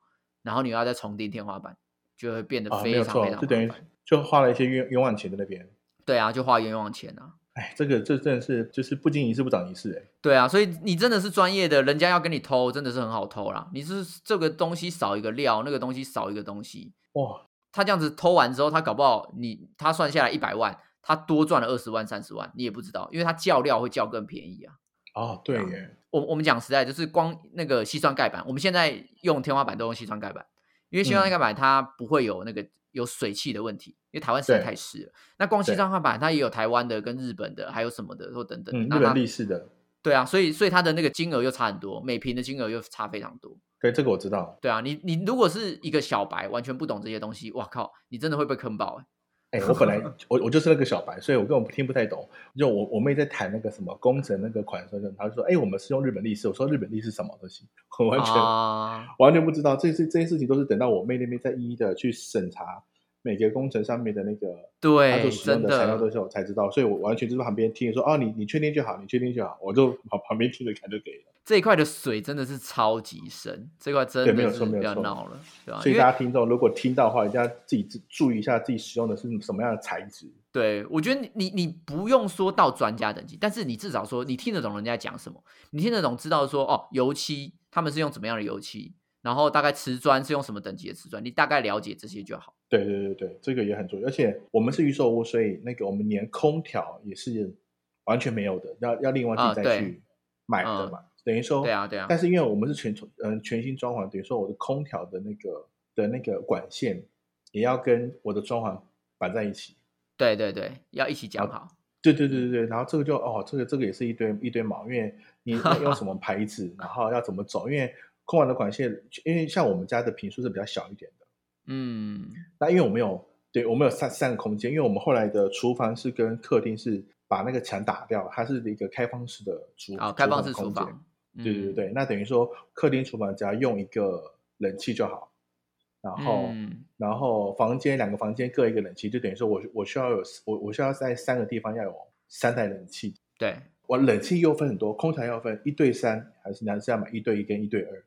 然后你要再重钉天花板，就会变得非常非常就等于就花了一些冤冤枉钱在那边。对啊，就花冤枉钱啊。哎，这个这真的是就是不经一事不长一事哎。对啊，所以你真的是专业的，人家要跟你偷，真的是很好偷啦。你是这个东西少一个料，那个东西少一个东西，哇，他这样子偷完之后，他搞不好你他算下来一百万，他多赚了二十万三十万，你也不知道，因为他叫料会叫更便宜啊。哦，对耶。我我们讲实在，就是光那个细砖盖板，我们现在用天花板都用细砖盖板，因为细砖盖板它不会有那个。有水汽的问题，因为台湾实在太湿了。那光西装画板它也有台湾的、跟日本的，还有什么的，或等等。日本立式的。对啊，所以所以它的那个金额又差很多，每平的金额又差非常多。对，这个我知道。对啊，你你如果是一个小白，完全不懂这些东西，哇靠，你真的会被坑爆我本来 我我就是那个小白，所以我根本听不太懂。就我我妹在谈那个什么工程那个款时候，她就说：“哎，我们是用日本历史。”我说：“日本历史什么东西？” 我完全完全不知道。这些这些事情都是等到我妹那边再一一的去审查。每个工程上面的那个对，所使用的材料都是我才知道，所以我完全就是旁边听说哦，你你确定就好，你确定就好，我就旁旁边听着看就可以了。这一块的水真的是超级深，这块真的没有错，不要闹了，对吧？所以大家听众如果听到的话，一定要自己注意一下自己使用的是什么样的材质。对，我觉得你你你不用说到专家等级，但是你至少说你听得懂人家讲什么，你听得懂知道说哦，油漆他们是用怎么样的油漆。然后大概瓷砖是用什么等级的瓷砖？你大概了解这些就好。对对对对，这个也很重要。而且我们是预售屋，所以那个我们连空调也是完全没有的，要要另外自己再去买的嘛。等于说，对啊对啊。但是因为我们是全嗯全新装潢，等于说我的空调的那个的那个管线也要跟我的装潢绑在一起。对对对，要一起讲好。对对对对对，然后这个就哦，这个这个也是一堆一堆毛，因为你 用什么牌子，然后要怎么走，因为。空完的管线，因为像我们家的平数是比较小一点的，嗯，那因为我们有，对我们有三三个空间，因为我们后来的厨房是跟客厅是把那个墙打掉，它是一个开放式的厨啊，开放式厨房，对对对那等于说客厅厨房只要用一个冷气就好，然后然后房间两个房间各一个冷气，就等于说我我需要有我我需要在三个地方要有三台冷气，对我冷气又分很多，空调要分一对三，还是你还是要买一对一跟一对二。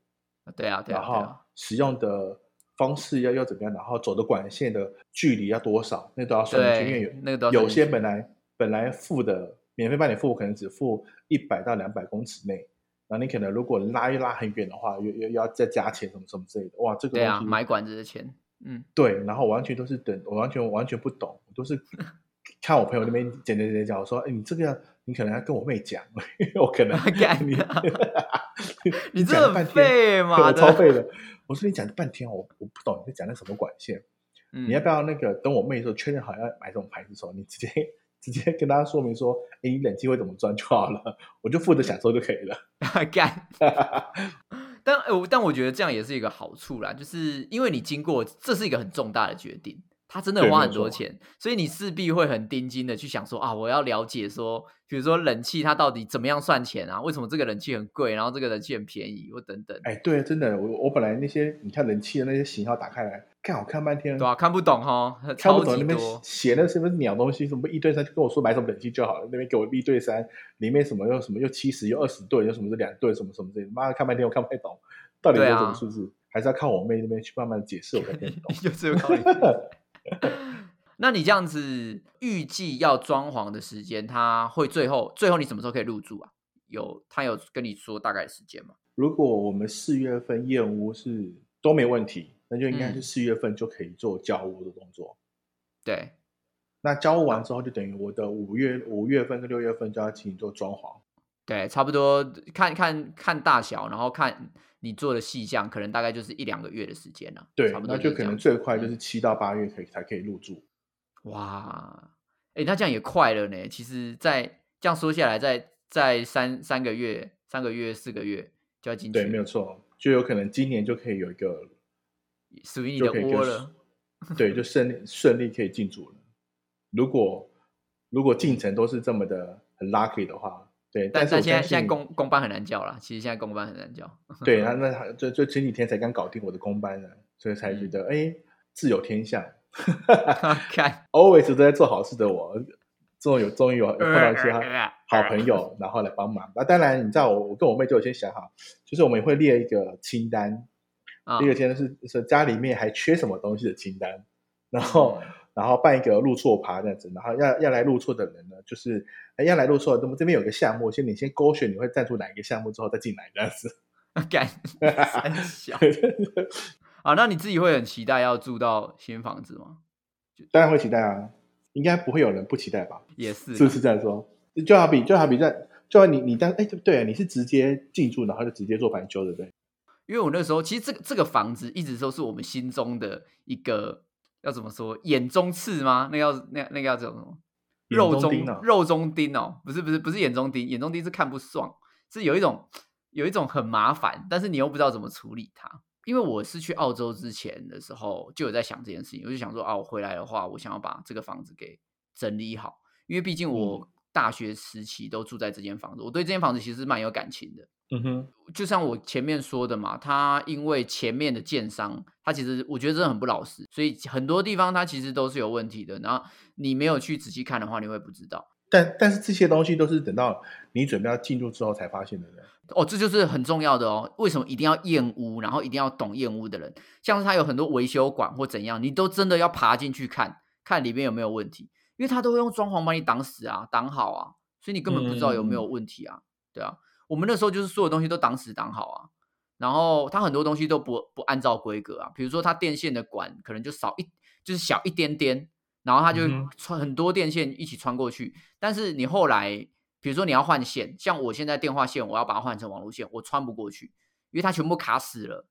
对啊，然后使用的方式要要怎么样？然后走的管线的距离要多少？那都要算进去。因为有那个有些本来本来付的免费帮你付，可能只付一百到两百公尺内，然后你可能如果拉一拉很远的话，又又要再加钱什么什么之类的。哇，这个对啊，买管子的钱，嗯，对。然后完全都是等，我完全完全不懂，都是 看我朋友那边讲讲讲讲，我说，哎，你这个你可能要跟我妹讲，我可能你。你这很废嘛？我超废的。我说你讲半天，我我不懂你在讲那什么管线。你要不要那个等我妹的时候确认好要买这种牌子的时候，你直接直接跟大家说明说，哎，你冷气会怎么装就好了，我就负责享受就可以了。干。但我但我觉得这样也是一个好处啦，就是因为你经过，这是一个很重大的决定。他真的花很多钱，所以你势必会很盯紧的去想说啊，我要了解说，比如说冷气它到底怎么样算钱啊？为什么这个冷气很贵，然后这个冷气很便宜，或等等。哎，对，真的，我我本来那些你看冷气的那些型号打开来看，我看半天，对啊，看不懂哈，看不懂那边写的什么鸟东西，什么一对三，就跟我说买什么冷气就好了。那边给我一对三，里面什么又什么又七十又二十对，又什么是两对，什么什么这，妈的看半天我看不太懂，到底有什么数字？还是要靠我妹那边去慢慢解释，我才听懂。就是靠你。那你这样子预计要装潢的时间，他会最后最后你什么时候可以入住啊？有他有跟你说大概时间吗？如果我们四月份验屋是都没问题，那就应该是四月份就可以做交屋的动作。对，那交屋完之后，就等于我的五月五月份跟六月份就要请你做装潢。对，差不多看看看大小，然后看你做的细项，可能大概就是一两个月的时间了。对，那就可能最快就是七到八月可以才可以入住。哇，哎，那这样也快了呢。其实，在这样说下来，在在三三个月、三个月、四个月就要进去。对，没有错，就有可能今年就可以有一个属于你的窝了。对，就顺利顺利可以进组了。如果如果进程都是这么的很 lucky 的话，对。但是现在现在公公班很难叫了，其实现在公班很难叫。对，那那就就前几天才刚搞定我的公班呢，所以才觉得哎，自有天相。看，always 都在做好事的我，终于有终于有碰到一些 好朋友，然后来帮忙。那当然，你知道我我跟我妹就有先想好，就是我们也会列一个清单，第一个清单是是家里面还缺什么东西的清单。然后然后办一个入错爬这样子，然后要要来入错的人呢，就是要来入错，那么这边有个项目，先你先勾选你会赞助哪一个项目之后再进来这样子。干 三小啊？那你自己会很期待要住到新房子吗？当然会期待啊，应该不会有人不期待吧？也是，是不是这样说？就好比就好比在，就好你你当哎对对，你是直接进驻，然后就直接做翻修，对不对？因为我那时候其实这个这个房子一直都是我们心中的一个要怎么说眼中刺吗？那要那那个要叫什么？肉中肉中钉哦，不是不是不是眼中钉，眼中钉是看不爽，是有一种有一种很麻烦，但是你又不知道怎么处理它。因为我是去澳洲之前的时候就有在想这件事情，我就想说啊，我回来的话，我想要把这个房子给整理好，因为毕竟我大学时期都住在这间房子，我对这间房子其实蛮有感情的。嗯哼，就像我前面说的嘛，他因为前面的建商，他其实我觉得真的很不老实，所以很多地方他其实都是有问题的。然后你没有去仔细看的话，你会不知道。但但是这些东西都是等到你准备要进入之后才发现的。哦，这就是很重要的哦。为什么一定要验屋，然后一定要懂验屋的人？像是他有很多维修管或怎样，你都真的要爬进去看看里面有没有问题，因为他都会用装潢把你挡死啊，挡好啊，所以你根本不知道有没有问题啊，对啊。我们那时候就是所有东西都挡死挡好啊，然后它很多东西都不不按照规格啊，比如说它电线的管可能就少一，就是小一点点，然后它就穿很多电线一起穿过去。但是你后来，比如说你要换线，像我现在电话线，我要把它换成网络线，我穿不过去，因为它全部卡死了，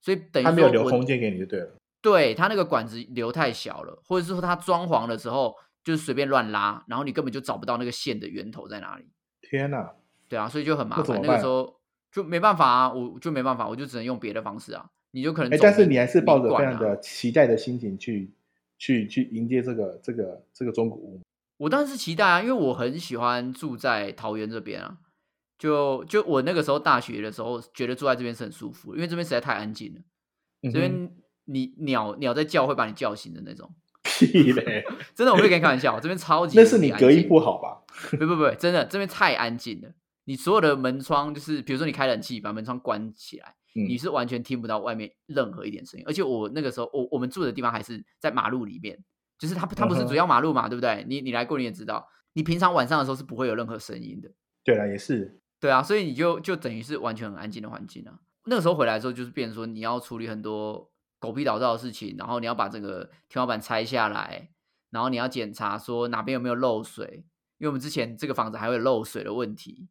所以等于它没有留空间给你就对了。对，它那个管子留太小了，或者是说它装潢的时候就是随便乱拉，然后你根本就找不到那个线的源头在哪里。天哪！对啊，所以就很麻烦。那个时候就没办法啊，我就没办法，我就只能用别的方式啊。你就可能，但是你还是抱着非常的期待的心情去去去迎接这个这个这个中古屋。我当然是期待啊，因为我很喜欢住在桃园这边啊。就就我那个时候大学的时候，觉得住在这边是很舒服，因为这边实在太安静了。这边你鸟鸟在叫会把你叫醒的那种。屁嘞！真的，我没有跟你开玩笑，这边超级。那是你隔音不好吧？不不不，真的这边太安静了。你所有的门窗，就是比如说你开冷气，把门窗关起来，你是完全听不到外面任何一点声音。而且我那个时候，我我们住的地方还是在马路里面，就是它它不是主要马路嘛，对不对？你你来过你也知道，你平常晚上的时候是不会有任何声音的。对啊，也是。对啊，所以你就就等于是完全很安静的环境啊。那个时候回来之后，就是变成说你要处理很多狗屁倒灶的事情，然后你要把这个天花板拆下来，然后你要检查说哪边有没有漏水，因为我们之前这个房子还会漏水的问题。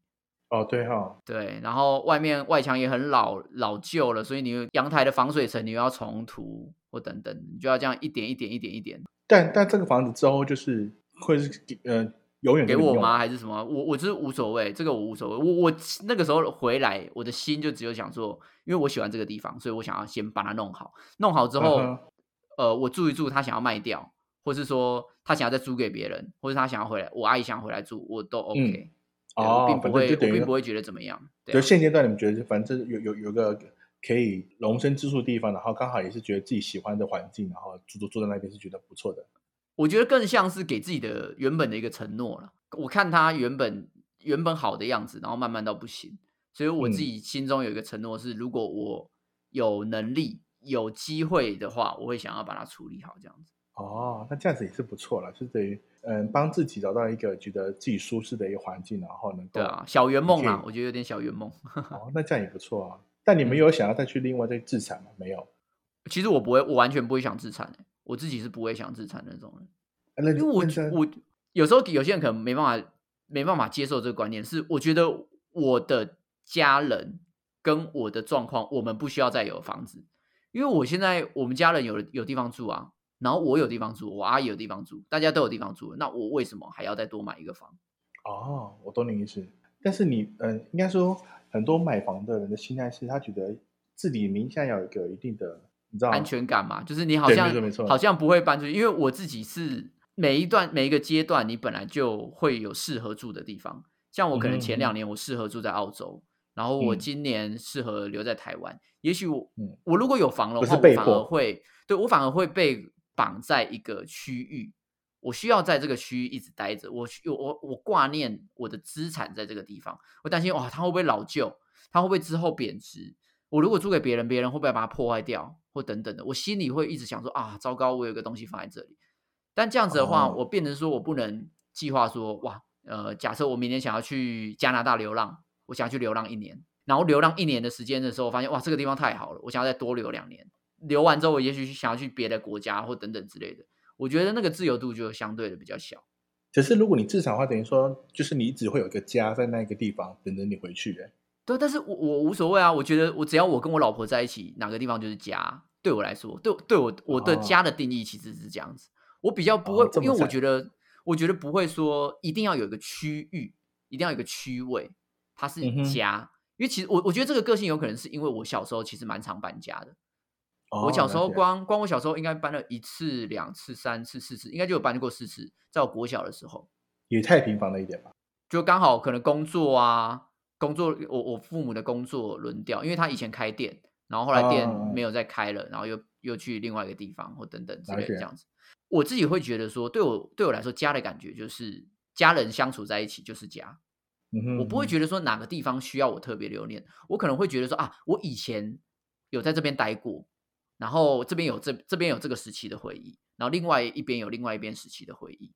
哦，对哈，对，然后外面外墙也很老老旧了，所以你阳台的防水层你又要重涂或等等，你就要这样一点一点一点一点。但但这个房子之后就是会是呃永远给我吗？还是什么？我我就是无所谓，这个我无所谓。我我那个时候回来，我的心就只有想说，因为我喜欢这个地方，所以我想要先把它弄好。弄好之后，呃，我住一住，他想要卖掉，或是说他想要再租给别人，或者他想要回来，我阿姨想要回来住，我都 OK。哦，并不会，并不会觉得怎么样。就现阶段，你们觉得反正有有有个可以容身之处的地方，然后刚好也是觉得自己喜欢的环境，然后住住住在那边是觉得不错的。我觉得更像是给自己的原本的一个承诺了。我看他原本原本好的样子，然后慢慢到不行，所以我自己心中有一个承诺是：如果我有能力、有机会的话，我会想要把它处理好，这样子。哦，那这样子也是不错了，是等于嗯，帮自己找到一个觉得自己舒适的一个环境，然后能够对啊，小圆梦啊，我觉得有点小圆梦。哦，那这样也不错啊。但你们有想要再去另外再自产吗？没有。其实我不会，我完全不会想自产的。我自己是不会想自产那种人，因为我我有时候有些人可能没办法没办法接受这个观念，是我觉得我的家人跟我的状况，我们不需要再有房子，因为我现在我们家人有有地方住啊。然后我有地方住，我阿姨有地方住，大家都有地方住，那我为什么还要再多买一个房？哦，我懂你意思。但是你，嗯，应该说很多买房的人的心态是他觉得自己名下要有一个一定的，你知道安全感嘛？就是你好像好像不会搬出去，因为我自己是每一段每一个阶段，你本来就会有适合住的地方。像我可能前两年我适合住在澳洲，然后我今年适合留在台湾。也许我我如果有房的话，我反而会对我反而会被。绑在一个区域，我需要在这个区域一直待着。我我我挂念我的资产在这个地方，我担心哇，它会不会老旧？它会不会之后贬值？我如果租给别人，别人会不会把它破坏掉，或等等的？我心里会一直想说啊，糟糕，我有个东西放在这里。但这样子的话，我变成说我不能计划说哇，呃，假设我明年想要去加拿大流浪，我想要去流浪一年，然后流浪一年的时间的时候，发现哇，这个地方太好了，我想要再多留两年。留完之后，我也许想要去别的国家或等等之类的。我觉得那个自由度就相对的比较小。可是如果你至少的话，等于说就是你只会有一个家在那个地方等着你回去。哎，对，但是我我无所谓啊。我觉得我只要我跟我老婆在一起，哪个地方就是家。对我来说，对对我我的家的定义其实是这样子。我比较不会，因为我觉得我觉得不会说一定要有一个区域，一定要有一个区位，它是家。因为其实我我觉得这个个性有可能是因为我小时候其实蛮常搬家的。我小时候光光我小时候应该搬了一次、两次、三次、四次，应该就有搬过四次。在我国小的时候，也太频繁了一点吧？就刚好可能工作啊，工作我我父母的工作轮调，因为他以前开店，然后后来店没有再开了，然后又又去另外一个地方或等等之类的这样子。我自己会觉得说，对我对我来说，家的感觉就是家人相处在一起就是家。我不会觉得说哪个地方需要我特别留恋，我可能会觉得说啊，我以前有在这边待过。然后这边有这这边有这个时期的回忆，然后另外一边有另外一边时期的回忆，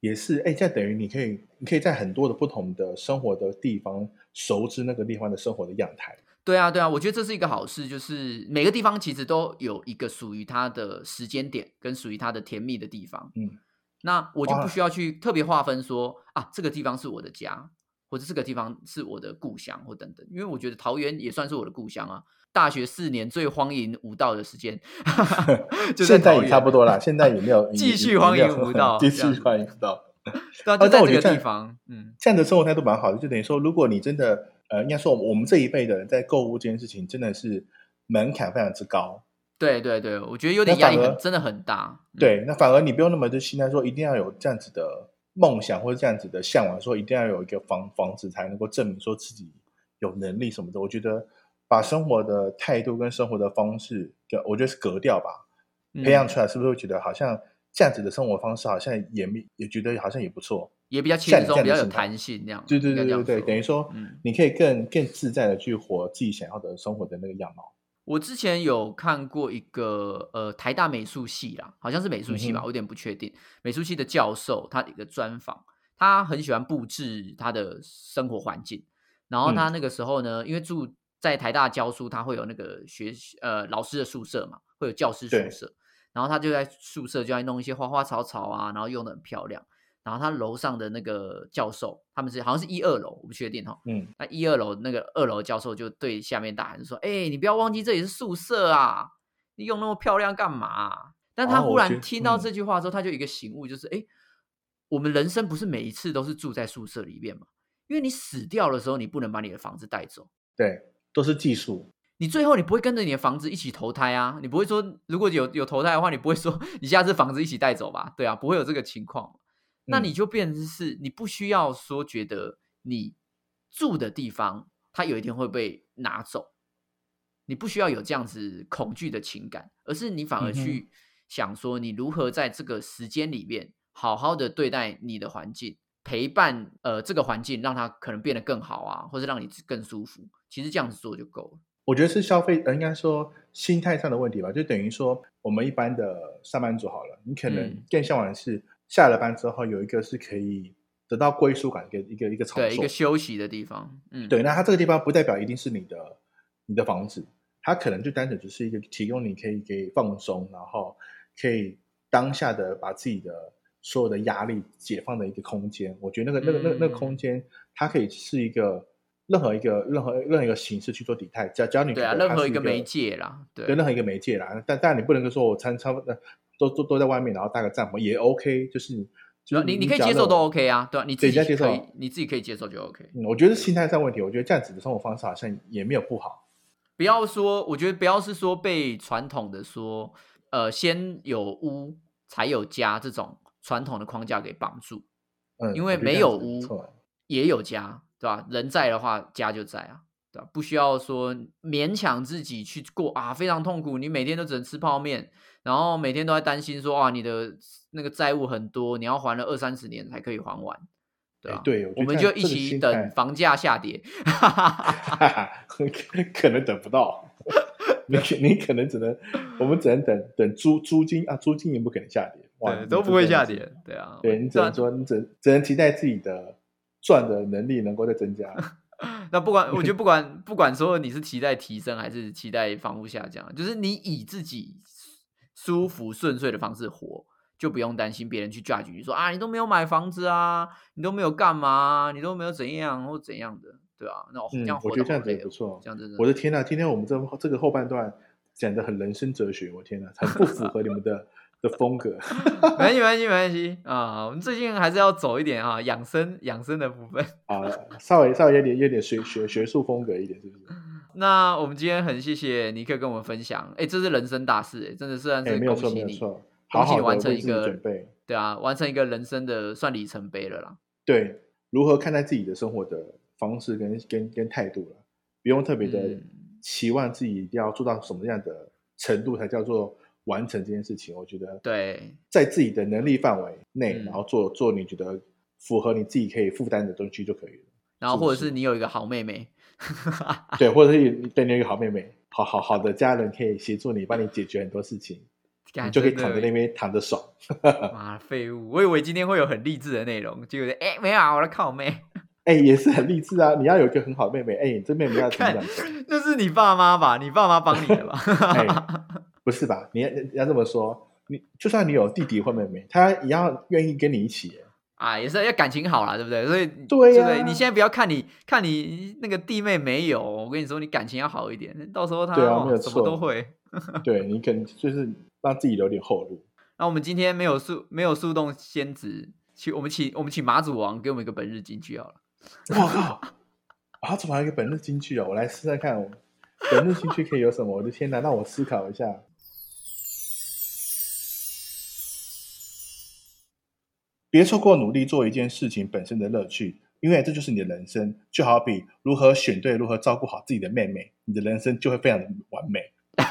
也是哎，这等于你可以你可以在很多的不同的生活的地方熟知那个地方的生活的样态。对啊，对啊，我觉得这是一个好事，就是每个地方其实都有一个属于它的时间点跟属于它的甜蜜的地方。嗯，那我就不需要去特别划分说啊，这个地方是我的家，或者这个地方是我的故乡或等等，因为我觉得桃园也算是我的故乡啊。大学四年最荒淫无道的时间，现在也差不多啦。现在也没有 继 续荒淫无道，继续荒淫无道。对啊，就在这个地方，嗯，这样的生活态度蛮好的。就等于说，如果你真的，呃，应该说我们这一辈的人在购物这件事情，真的是门槛非常之高。对对对，我觉得有点压力，真的很大。对，那反而你不用那么的心态，说一定要有这样子的梦想或者这样子的向往，说一定要有一个房房子才能够证明说自己有能力什么的。我觉得。把生活的态度跟生活的方式，我觉得是格调吧，培养出来，是不是会觉得好像这样子的生活方式，好像也没也觉得好像也不错，也比较轻松，比较有弹性，那样。对对对对对，等于说，你可以更更自在的去活自己想要的生活的那个样貌。我之前有看过一个呃台大美术系啦，好像是美术系吧，我有点不确定。美术系的教授他的一个专访，他很喜欢布置他的生活环境，然后他那个时候呢，因为住。在台大教书，他会有那个学呃老师的宿舍嘛，会有教师宿舍，然后他就在宿舍就在弄一些花花草草啊，然后用的很漂亮。然后他楼上的那个教授，他们是好像是一二楼，我不确定哈。嗯，那一二楼那个二楼教授就对下面大喊说：“哎，你不要忘记这里是宿舍啊，你用那么漂亮干嘛？”但他忽然听到这句话之后，他就一个醒悟，就是哎，我们人生不是每一次都是住在宿舍里面嘛？因为你死掉的时候，你不能把你的房子带走。对。都是技术，你最后你不会跟着你的房子一起投胎啊？你不会说如果有有投胎的话，你不会说 你下次房子一起带走吧？对啊，不会有这个情况。那你就变成是你不需要说觉得你住的地方它有一天会被拿走，你不需要有这样子恐惧的情感，而是你反而去想说你如何在这个时间里面好好的对待你的环境。陪伴呃这个环境，让它可能变得更好啊，或者让你更舒服。其实这样子做就够了。我觉得是消费，呃应该说心态上的问题吧。就等于说，我们一般的上班族好了，你可能更向往的是下了班之后有一个是可以得到归属感的一个一个场所，对，一个休息的地方。嗯，对。那它这个地方不代表一定是你的你的房子，它可能就单纯只是一个提供你可以可以放松，然后可以当下的把自己的。所有的压力解放的一个空间，我觉得那个那个那个那个空间，它可以是一个任何一个任何任何一个形式去做底态，教教你对啊，任何一个媒介啦，对，任何一个媒介啦。但但你不能说我参差不多都都都在外面，然后搭个帐篷也 OK，就是你你可以接受都 OK 啊，对吧？你自己接受，你自己可以接受就 OK。我觉得心态上问题，我觉得这样子的生活方式好像也没有不好。不要说，我觉得不要是说被传统的说，呃，先有屋才有家这种。传统的框架给绑住，嗯，因为没有屋也有家，对吧？人在的话，家就在啊，对吧？不需要说勉强自己去过啊，非常痛苦。你每天都只能吃泡面，然后每天都在担心说啊，你的那个债务很多，你要还了二三十年才可以还完，对吧？对，我们就一起等房价下跌，可能等不到，你你可能只能，我们只能等等租租金啊，租金也不可能下跌。对，都不会下跌，对啊，对你只能说，你只只能期待自己的赚的能力能够再增加。那不管，我觉得不管 不管说你是期待提升还是期待房屋下降，就是你以自己舒服顺遂的方式活，就不用担心别人去 judge 你说啊，你都没有买房子啊，你都没有干嘛，你都没有怎样或怎样的，对啊，那这样我觉得这样子也不错。这样子，我的天呐，今天我们这这个后半段讲的很人生哲学，我天呐，很不符合你们的。的风格，没关系，没关系，没关系啊！我们最近还是要走一点啊，养生养生的部分 啊，稍微稍微有点有点学学学术风格一点，是不是？那我们今天很谢谢尼克跟我们分享，哎，这是人生大事，哎，真的算是恭喜你，好好完成一个准备，对啊，完成一个人生的算里程碑了啦。对，如何看待自己的生活的方式跟跟跟态度了，不用特别的期望自己一定要做到什么样的程度才叫做。完成这件事情，我觉得对，在自己的能力范围内，然后做做你觉得符合你自己可以负担的东西就可以了。然后或者是你有一个好妹妹，对，或者是对你有一个好妹妹，好好好的家人可以协助你，帮你解决很多事情，你就可以躺在那边躺着爽。妈废物！我以为今天会有很励志的内容，结果哎没有啊，我的靠妹，哎也是很励志啊！你要有一个很好的妹妹，哎，这妹妹要看，那是你爸妈吧？你爸妈帮你的吧？不是吧？你要要这么说，你就算你有弟弟或妹妹，他也要愿意跟你一起啊，也是要感情好了，对不对？所以对呀，你现在不要看你看你那个弟妹没有，我跟你说，你感情要好一点，到时候他对啊，没有什么都会。对你可能就是让自己留点后路。那我们今天没有速没有速动仙子，请我们请我们请马祖王给我们一个本日金句好了。我靠，马祖王一个本日金句哦！我来试试看，本日金句可以有什么？我的天哪，让我思考一下。别错过努力做一件事情本身的乐趣，因为这就是你的人生。就好比如何选对、如何照顾好自己的妹妹，你的人生就会非常的完美。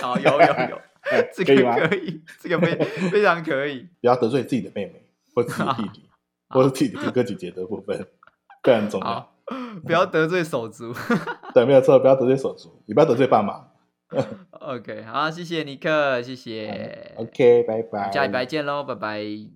好，有有有，这个可以，这个非非常可以。不要得罪自己的妹妹，或自己的弟弟，或者自己的哥哥姐姐的部分，非常重要。不要得罪手足。对，没有错，不要得罪手足，你不要得罪爸妈。OK，好，谢谢尼克，谢谢。OK，拜拜，下礼拜见喽，拜拜。